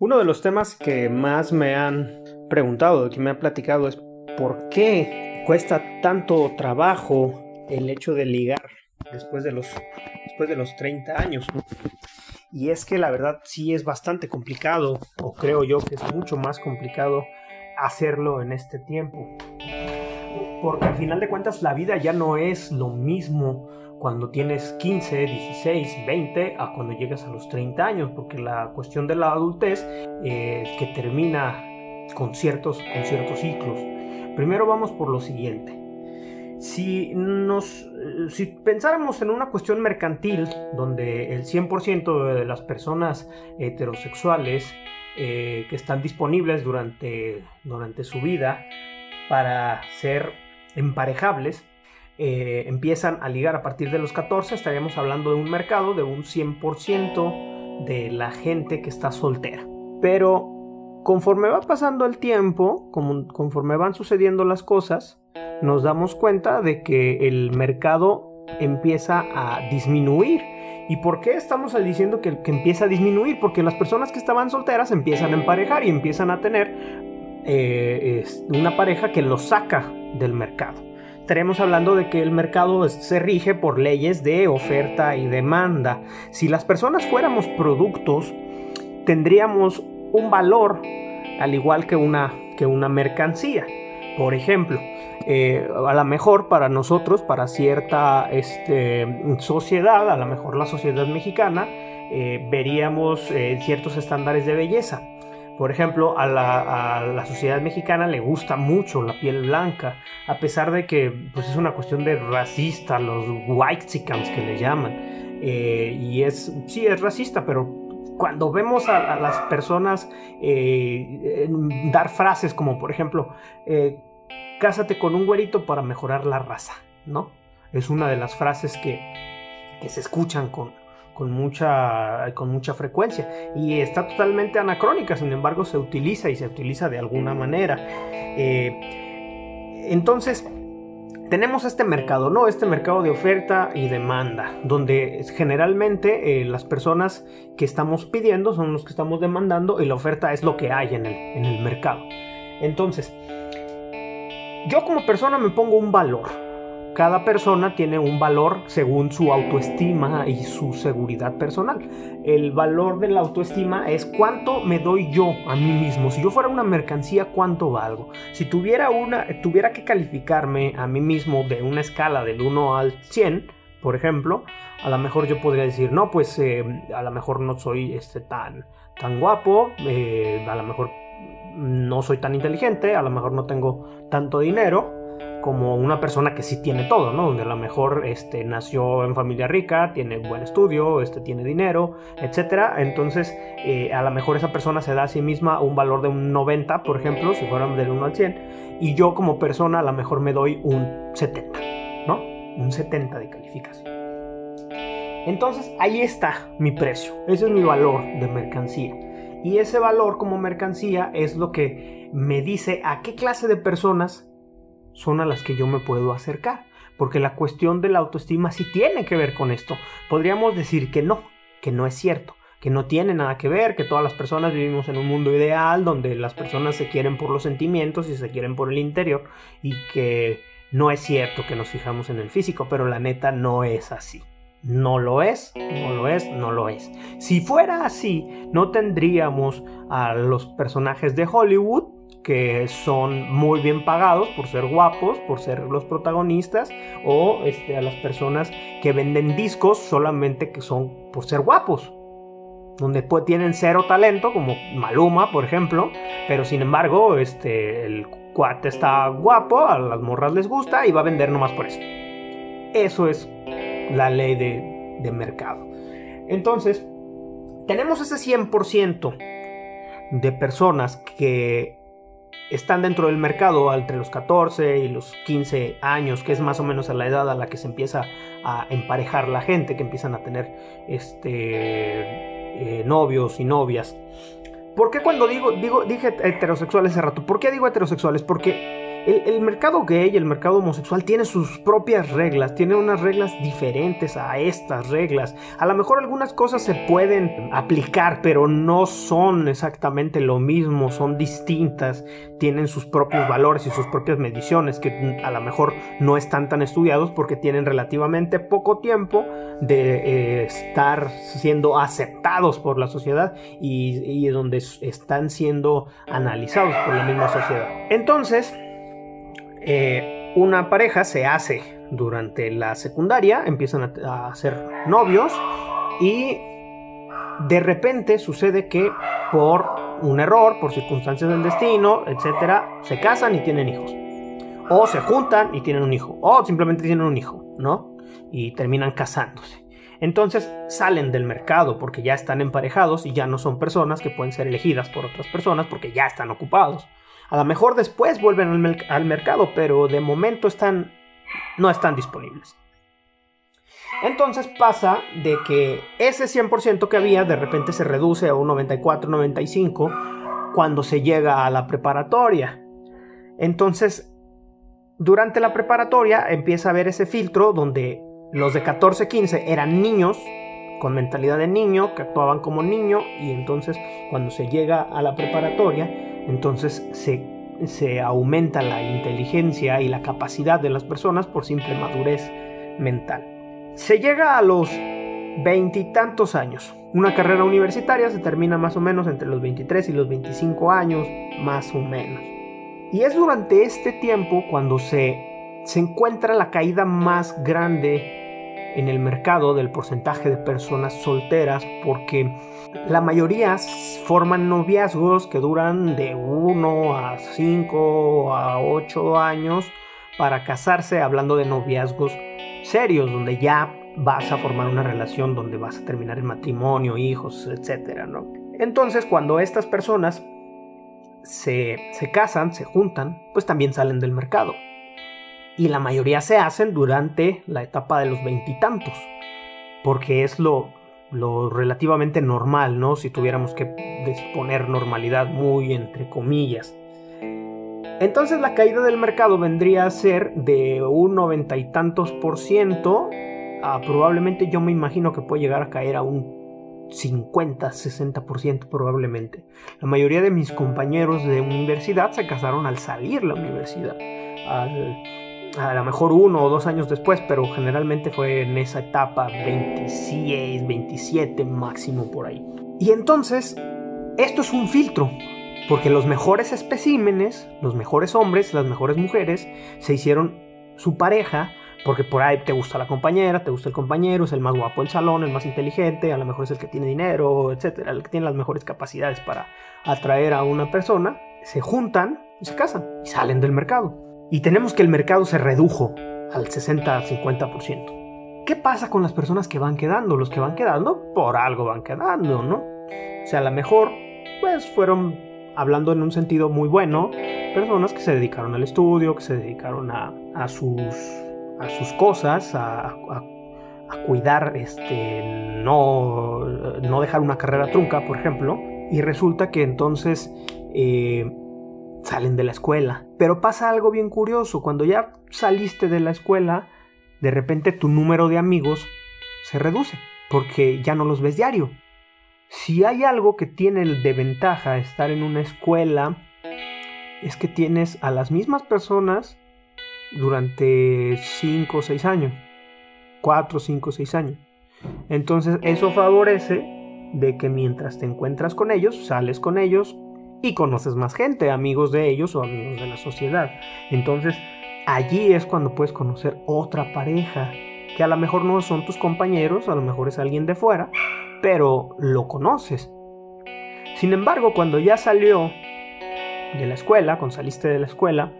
Uno de los temas que más me han preguntado, que me han platicado es por qué cuesta tanto trabajo el hecho de ligar después de los, después de los 30 años. Y es que la verdad sí es bastante complicado, o creo yo que es mucho más complicado hacerlo en este tiempo. Porque al final de cuentas la vida ya no es lo mismo cuando tienes 15, 16, 20 a cuando llegas a los 30 años, porque la cuestión de la adultez eh, que termina con ciertos, con ciertos ciclos. Primero vamos por lo siguiente. Si, nos, si pensáramos en una cuestión mercantil, donde el 100% de las personas heterosexuales eh, que están disponibles durante, durante su vida para ser emparejables, eh, empiezan a ligar a partir de los 14, estaríamos hablando de un mercado de un 100% de la gente que está soltera. Pero conforme va pasando el tiempo, conforme van sucediendo las cosas, nos damos cuenta de que el mercado empieza a disminuir. ¿Y por qué estamos diciendo que, empieza a disminuir? Porque las personas que estaban solteras empiezan a emparejar y empiezan a tener eh, una pareja que los saca del mercado. Estaremos hablando de que el mercado se rige por leyes de oferta y demanda. Si las personas fuéramos productos, tendríamos un valor al igual que una, que una mercancía. Por ejemplo, eh, a lo mejor para nosotros, para cierta este, sociedad, a lo mejor la sociedad mexicana, eh, veríamos eh, ciertos estándares de belleza. Por ejemplo, a la, sociedad mexicana le gusta mucho la piel blanca, a pesar de que pues, es una cuestión de racista, los white que le llaman. y es, sí, es racista, pero cuando vemos a, las personas eh, dar frases como por ejemplo, eh, cásate con un güerito para mejorar la raza, ¿no? Es una de las frases que, se escuchan con, con, mucha, con mucha frecuencia y está totalmente anacrónica, sin embargo se utiliza y se utiliza de alguna manera. Eh, entonces, tenemos este mercado, ¿no? Este mercado de oferta y demanda, donde generalmente eh, las personas que estamos pidiendo son los que estamos demandando y la oferta es lo que hay en el, en el mercado. Entonces, yo como persona me pongo un valor, cada persona tiene un valor según su autoestima y su seguridad personal. El valor de la autoestima es cuánto me doy yo a mí mismo. Si yo fuera una mercancía, ¿cuánto valgo? Si tuviera, una, tuviera que calificarme a mí mismo de una escala del 1 al 100, por ejemplo, a lo mejor yo podría decir, no, pues eh, a lo mejor no soy este, tan, tan guapo, eh, a lo mejor no soy tan inteligente, a lo mejor no tengo tanto dinero, como una persona que sí tiene todo, ¿no? Donde a lo mejor este, nació en familia rica, tiene buen estudio, este, tiene dinero, etc. Entonces, eh, a lo mejor esa persona se da a sí misma un valor de un 90, por ejemplo, si fuera del 1 al 100, y yo como persona a lo mejor me doy un 70, ¿no? Un 70 de calificación. Entonces, ahí está mi precio, ese es mi valor de mercancía. Y ese valor como mercancía es lo que me dice a qué clase de personas son a las que yo me puedo acercar. Porque la cuestión de la autoestima sí tiene que ver con esto. Podríamos decir que no, que no es cierto, que no tiene nada que ver, que todas las personas vivimos en un mundo ideal donde las personas se quieren por los sentimientos y se quieren por el interior y que no es cierto que nos fijamos en el físico, pero la neta no es así. No lo es, no lo es, no lo es. Si fuera así, no tendríamos a los personajes de Hollywood que son muy bien pagados por ser guapos, por ser los protagonistas, o este, a las personas que venden discos solamente que son por ser guapos, donde tienen cero talento, como Maluma, por ejemplo, pero sin embargo, este, el cuate está guapo, a las morras les gusta y va a vender nomás por eso. Eso es la ley de, de mercado. Entonces, tenemos ese 100% de personas que están dentro del mercado entre los 14 y los 15 años, que es más o menos a la edad a la que se empieza a emparejar la gente, que empiezan a tener este, eh, novios y novias. ¿Por qué cuando digo, digo, dije heterosexuales hace rato? ¿Por qué digo heterosexuales? Porque el, mercado gay, el mercado homosexual tiene sus propias reglas, tiene unas reglas diferentes a estas reglas. A lo mejor algunas cosas se pueden aplicar, pero no son exactamente lo mismo, son distintas, tienen sus propios valores y sus propias mediciones que a lo mejor no están tan estudiados porque tienen relativamente poco tiempo de eh, estar siendo aceptados por la sociedad y, y donde están siendo analizados por la misma sociedad. Entonces, eh, una pareja se hace durante la secundaria, empiezan a, a ser novios y de repente sucede que por un error, por circunstancias del destino, etcétera, se casan y tienen hijos. O se juntan y tienen un hijo. O simplemente tienen un hijo, ¿no? Y terminan casándose. Entonces salen del mercado porque ya están emparejados y ya no son personas que pueden ser elegidas por otras personas porque ya están ocupados. A lo mejor después vuelven al, mercado, pero de momento están, no están disponibles. Entonces pasa de que ese 100% que había de repente se reduce a un 94, 95 cuando se llega a la preparatoria. Entonces, durante la preparatoria empieza a haber ese filtro donde los de 14, 15 eran niños con mentalidad de niño, que actuaban como niño y entonces cuando se llega a la preparatoria entonces se, aumenta la inteligencia y la capacidad de las personas por simple madurez mental. Se llega a los veintitantos años. Una carrera universitaria se termina más o menos entre los 23 y los 25 años, más o menos. Y es durante este tiempo cuando se, se encuentra la caída más grande en el mercado del porcentaje de personas solteras porque la mayoría forman noviazgos que duran de 1 a 5 a 8 años para casarse hablando de noviazgos serios donde ya vas a formar una relación donde vas a terminar en matrimonio, hijos, etcétera. Entonces, cuando estas personas se, se casan, se juntan, pues también salen del mercado y la mayoría se hacen durante la etapa de los veintitantos, porque es lo, lo relativamente normal, ¿no? Si tuviéramos que disponer normalidad muy entre comillas. Entonces la caída del mercado vendría a ser de un noventa y tantos por ciento, probablemente yo me imagino que puede llegar a caer a un 50, 60 por ciento probablemente. La mayoría de mis compañeros de universidad se casaron al salir la universidad, al a lo mejor uno o dos años después, pero generalmente fue en esa etapa 26, 27 máximo por ahí. Y entonces, esto es un filtro, porque los mejores especímenes, los mejores hombres, las mejores mujeres, se hicieron su pareja, porque por ahí te gusta la compañera, te gusta el compañero, es el más guapo del salón, el más inteligente, a lo mejor es el que tiene dinero, etcétera, el que tiene las mejores capacidades para atraer a una persona, se juntan y se casan y salen del mercado y tenemos que el mercado se redujo al 60-50%. ¿Qué pasa con las personas que van quedando? Los que van quedando, por algo van quedando, ¿no? O sea, a lo mejor, pues fueron, hablando en un sentido muy bueno, personas que se dedicaron al estudio, que se dedicaron a, sus, a sus cosas, a, cuidar, este, no, no dejar una carrera trunca, por ejemplo, y resulta que entonces eh, salen de la escuela. Pero pasa algo bien curioso, cuando ya saliste de la escuela, de repente tu número de amigos se reduce, porque ya no los ves diario. Si hay algo que tiene de ventaja estar en una escuela, es que tienes a las mismas personas durante 5 o 6 años. 4, 5, 6 años. Entonces eso favorece de que mientras te encuentras con ellos, sales con ellos, y conoces más gente, amigos de ellos o amigos de la sociedad. Entonces, allí es cuando puedes conocer otra pareja, que a lo mejor no son tus compañeros, a lo mejor es alguien de fuera, pero lo conoces. Sin embargo, cuando ya salió de la escuela, cuando saliste de la escuela,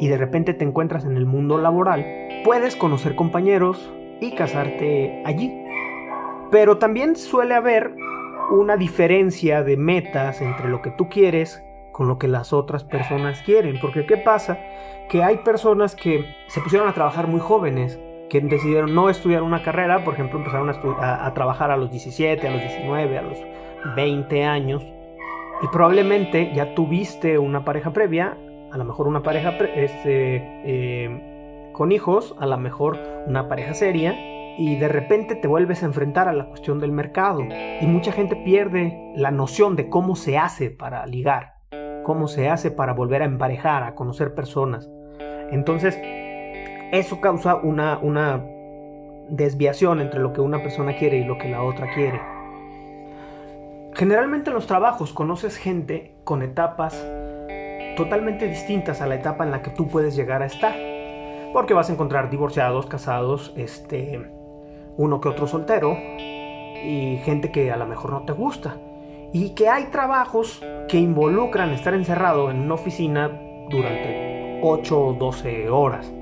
y de repente te encuentras en el mundo laboral, puedes conocer compañeros y casarte allí. Pero también suele haber una diferencia de metas entre lo que tú quieres con lo que las otras personas quieren. Porque ¿qué pasa? Que hay personas que se pusieron a trabajar muy jóvenes, que decidieron no estudiar una carrera, por ejemplo, empezaron a, trabajar a los 17, a los 19, a los 20 años, y probablemente ya tuviste una pareja previa a lo mejor una pareja este, eh, con hijos, a lo mejor una pareja seria, y de repente te vuelves a enfrentar a la cuestión del mercado. Y mucha gente pierde la noción de cómo se hace para ligar, cómo se hace para volver a emparejar, a conocer personas. Entonces, eso causa una, una desviación entre lo que una persona quiere y lo que la otra quiere. Generalmente en los trabajos conoces gente con etapas totalmente distintas a la etapa en la que tú puedes llegar a estar. Porque vas a encontrar divorciados, casados, este, uno que otro soltero y gente que a lo mejor no te gusta. Y que hay trabajos que involucran estar encerrado en una oficina durante 8 o 12 horas.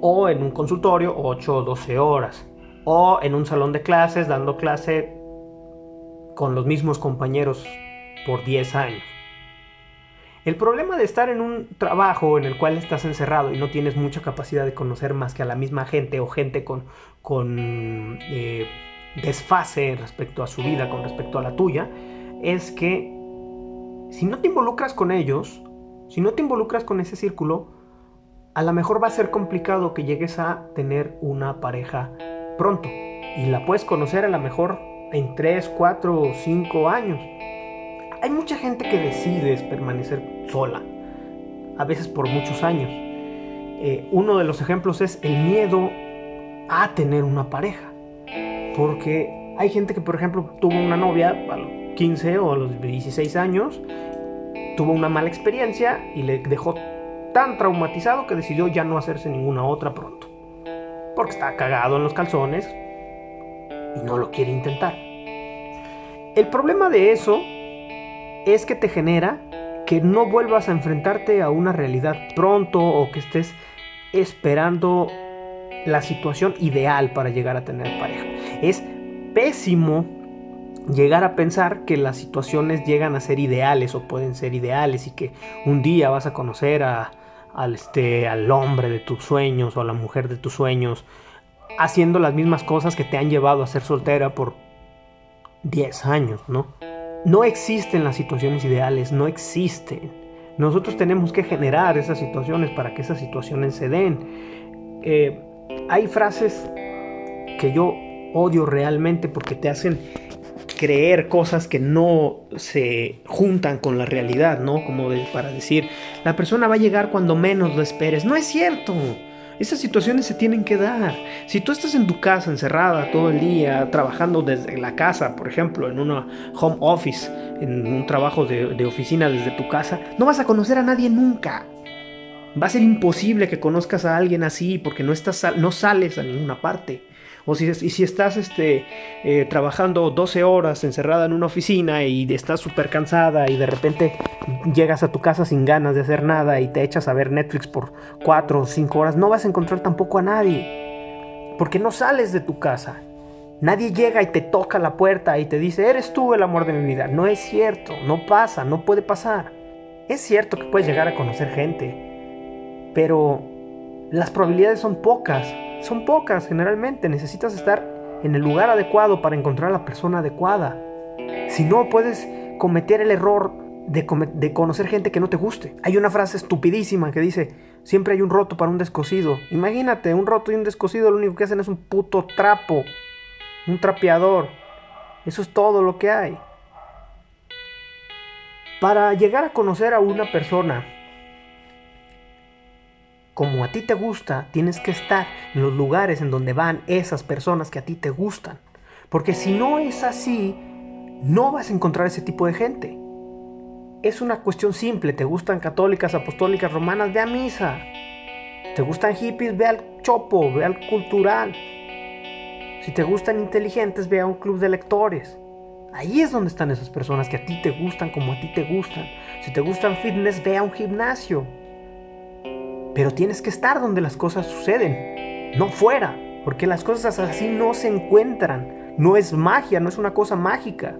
O en un consultorio 8 o 12 horas. O en un salón de clases dando clase con los mismos compañeros por 10 años. El problema de estar en un trabajo en el cual estás encerrado y no tienes mucha capacidad de conocer más que a la misma gente o gente con, con eh, desfase respecto a su vida, con respecto a la tuya, es que si no te involucras con ellos, si no te involucras con ese círculo, a lo mejor va a ser complicado que llegues a tener una pareja pronto. Y la puedes conocer a lo mejor en 3, 4 o 5 años. Hay mucha gente que decide permanecer sola, a veces por muchos años. Eh, uno de los ejemplos es el miedo a tener una pareja. Porque hay gente que, por ejemplo, tuvo una novia a los 15 o a los 16 años, tuvo una mala experiencia y le dejó tan traumatizado que decidió ya no hacerse ninguna otra pronto. Porque está cagado en los calzones, y no lo quiere intentar. El problema de eso es que te genera que no vuelvas a enfrentarte a una realidad pronto o que estés esperando la situación ideal para llegar a tener pareja. Es pésimo llegar a pensar que las situaciones llegan a ser ideales o pueden ser ideales y que un día vas a conocer a, al, este, al hombre de tus sueños o a la mujer de tus sueños haciendo las mismas cosas que te han llevado a ser soltera por 10 años, ¿no? No existen las situaciones ideales, no existen. Nosotros tenemos que generar esas situaciones para que esas situaciones se den. Eh, hay frases que yo odio realmente porque te hacen creer cosas que no se juntan con la realidad, ¿no? Como para decir, la persona va a llegar cuando menos lo esperes. No es cierto. Esas situaciones se tienen que dar. Si tú estás en tu casa encerrada todo el día, trabajando desde la casa, por ejemplo, en una home office, en un trabajo de, oficina desde tu casa, no vas a conocer a nadie nunca. Va a ser imposible que conozcas a alguien así porque no, estás, no sales a ninguna parte. O si, si estás este, eh, trabajando 12 horas encerrada en una oficina y estás súper cansada y de repente llegas a tu casa sin ganas de hacer nada y te echas a ver Netflix por 4 o 5 horas, no vas a encontrar tampoco a nadie. Porque no sales de tu casa. Nadie llega y te toca la puerta y te dice, eres tú el amor de mi vida. No es cierto, no pasa, no puede pasar. Es cierto que puedes llegar a conocer gente, pero las probabilidades son pocas son pocas generalmente. Necesitas estar en el lugar adecuado para encontrar a la persona adecuada. Si no, puedes cometer el error de, de, conocer gente que no te guste. Hay una frase estupidísima que dice, siempre hay un roto para un descosido. Imagínate, un roto y un descosido lo único que hacen es un puto trapo, un trapeador. Eso es todo lo que hay. Para llegar a conocer a una persona como a ti te gusta, tienes que estar en los lugares en donde van esas personas que a ti te gustan. Porque si no es así, no vas a encontrar ese tipo de gente. Es una cuestión simple, te gustan católicas, apostólicas, romanas, ve a misa. Te gustan hippies, ve al chopo, ve al cultural. Si te gustan inteligentes, ve a un club de lectores. Ahí es donde están esas personas que a ti te gustan como a ti te gustan. Si te gustan fitness, ve a un gimnasio. Pero tienes que estar donde las cosas suceden, no fuera, porque las cosas así no se encuentran. No es magia, no es una cosa mágica.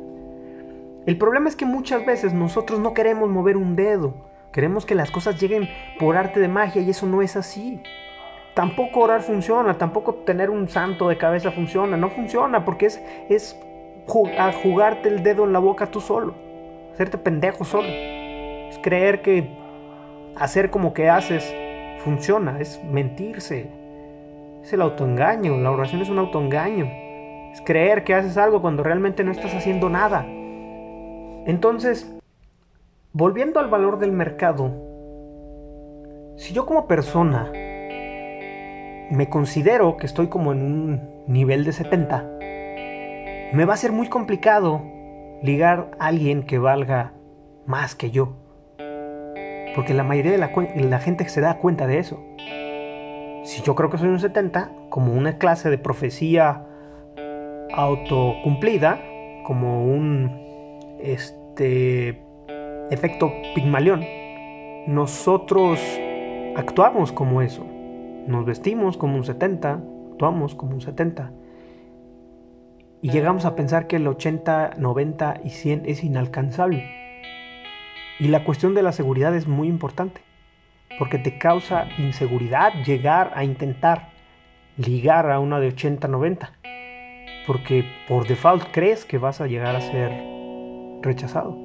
El problema es que muchas veces nosotros no queremos mover un dedo. Queremos que las cosas lleguen por arte de magia y eso no es así. Tampoco orar funciona, tampoco tener un santo de cabeza funciona. No funciona porque es, es jugarte el dedo en la boca tú solo. Hacerte pendejo solo. Es creer que hacer como que haces funciona, es mentirse. Es el autoengaño, la oración es un autoengaño. Es creer que haces algo cuando realmente no estás haciendo nada. Entonces, volviendo al valor del mercado, si yo como persona me considero que estoy como en un nivel de 70, me va a ser muy complicado ligar a alguien que valga más que yo. Porque la mayoría de la, la, gente se da cuenta de eso. Si yo creo que soy un 70, como una clase de profecía autocumplida, como un este efecto pigmalión, nosotros actuamos como eso. Nos vestimos como un 70, actuamos como un 70. Y llegamos a pensar que el 80, 90 y 100 es inalcanzable. Y la cuestión de la seguridad es muy importante, porque te causa inseguridad llegar a intentar ligar a una de 80, 90, porque por default crees que vas a llegar a ser rechazado.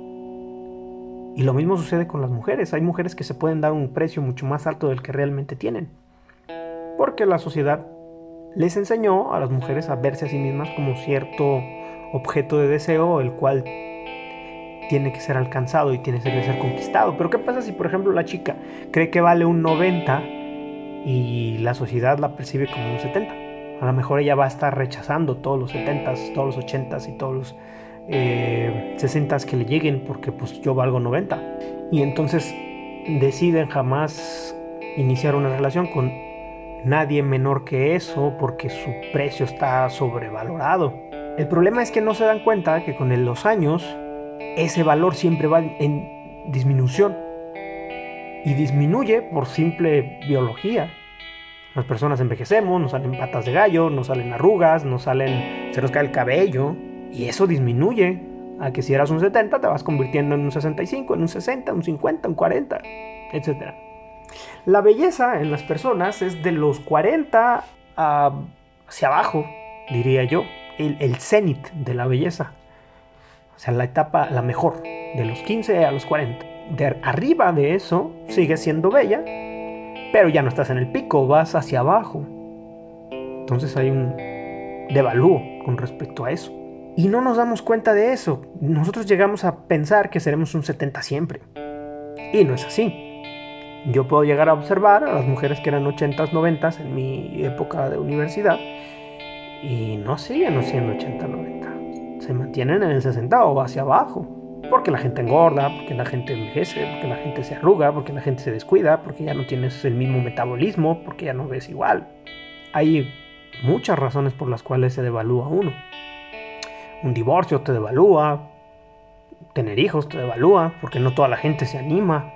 Y lo mismo sucede con las mujeres. Hay mujeres que se pueden dar un precio mucho más alto del que realmente tienen. Porque la sociedad les enseñó a las mujeres a verse a sí mismas como cierto objeto de deseo, el cual tiene que ser alcanzado y tiene que ser conquistado. Pero ¿qué pasa si, por ejemplo, la chica cree que vale un 90 y la sociedad la percibe como un 70? A lo mejor ella va a estar rechazando todos los 70s, todos los 80s y todos los eh, 60 que le lleguen porque pues yo valgo 90. Y entonces deciden jamás iniciar una relación con nadie menor que eso porque su precio está sobrevalorado. El problema es que no se dan cuenta que con los años ese valor siempre va en disminución. Y disminuye por simple biología. Las personas envejecemos, nos salen patas de gallo, nos salen arrugas, nos salen, se nos cae el cabello, y eso disminuye a que si eras un 70 te vas convirtiendo en un 65, en un 60, un 50, un 40, etc. La belleza en las personas es de los 40 hacia abajo, diría yo, el, cenit de la belleza. O sea, la etapa, la mejor, de los 15 a los 40. De arriba de eso, sigues siendo bella, pero ya no estás en el pico, vas hacia abajo. Entonces hay un devalúo con respecto a eso. Y no nos damos cuenta de eso. Nosotros llegamos a pensar que seremos un 70 siempre. Y no es así. Yo puedo llegar a observar a las mujeres que eran 80s, 90s en mi época de universidad y no siguen siendo 80, 90. Se mantienen en el 60 o hacia abajo. Porque la gente engorda, porque la gente envejece, porque la gente se arruga, porque la gente se descuida, porque ya no tienes el mismo metabolismo, porque ya no ves igual. Hay muchas razones por las cuales se devalúa uno. Un divorcio te devalúa, tener hijos te devalúa, porque no toda la gente se anima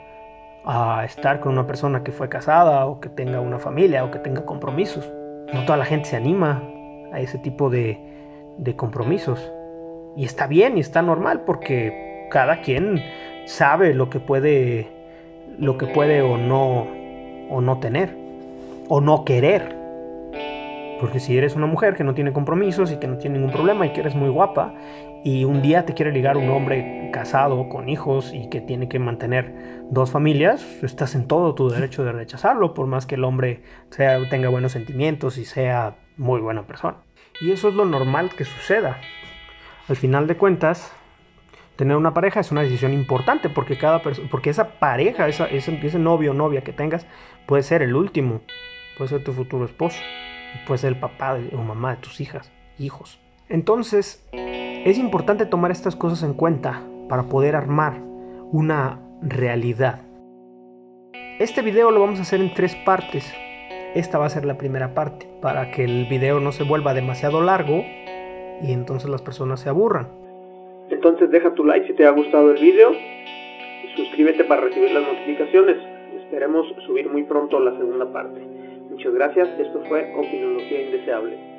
a estar con una persona que fue casada o que tenga una familia o que tenga compromisos. No toda la gente se anima a ese tipo de, de compromisos. Y está bien y está normal porque cada quien sabe lo que puede lo que puede o no o no tener o no querer. Porque si eres una mujer que no tiene compromisos y que no tiene ningún problema y que eres muy guapa y un día te quiere ligar un hombre casado con hijos y que tiene que mantener dos familias, estás en todo tu derecho de rechazarlo, por más que el hombre sea, tenga buenos sentimientos y sea muy buena persona. Y eso es lo normal que suceda. Al final de cuentas, tener una pareja es una decisión importante porque, cada porque esa pareja, esa, ese, ese novio o novia que tengas, puede ser el último, puede ser tu futuro esposo puede ser el papá o mamá de tus hijas, hijos. Entonces, es importante tomar estas cosas en cuenta para poder armar una realidad. Este video lo vamos a hacer en tres partes. Esta va a ser la primera parte para que el video no se vuelva demasiado largo y entonces las personas se aburran. Entonces deja tu like si te ha gustado el video y suscríbete para recibir las notificaciones. Esperemos subir muy pronto la segunda parte. Muchas gracias. Esto fue Opinología Indeseable.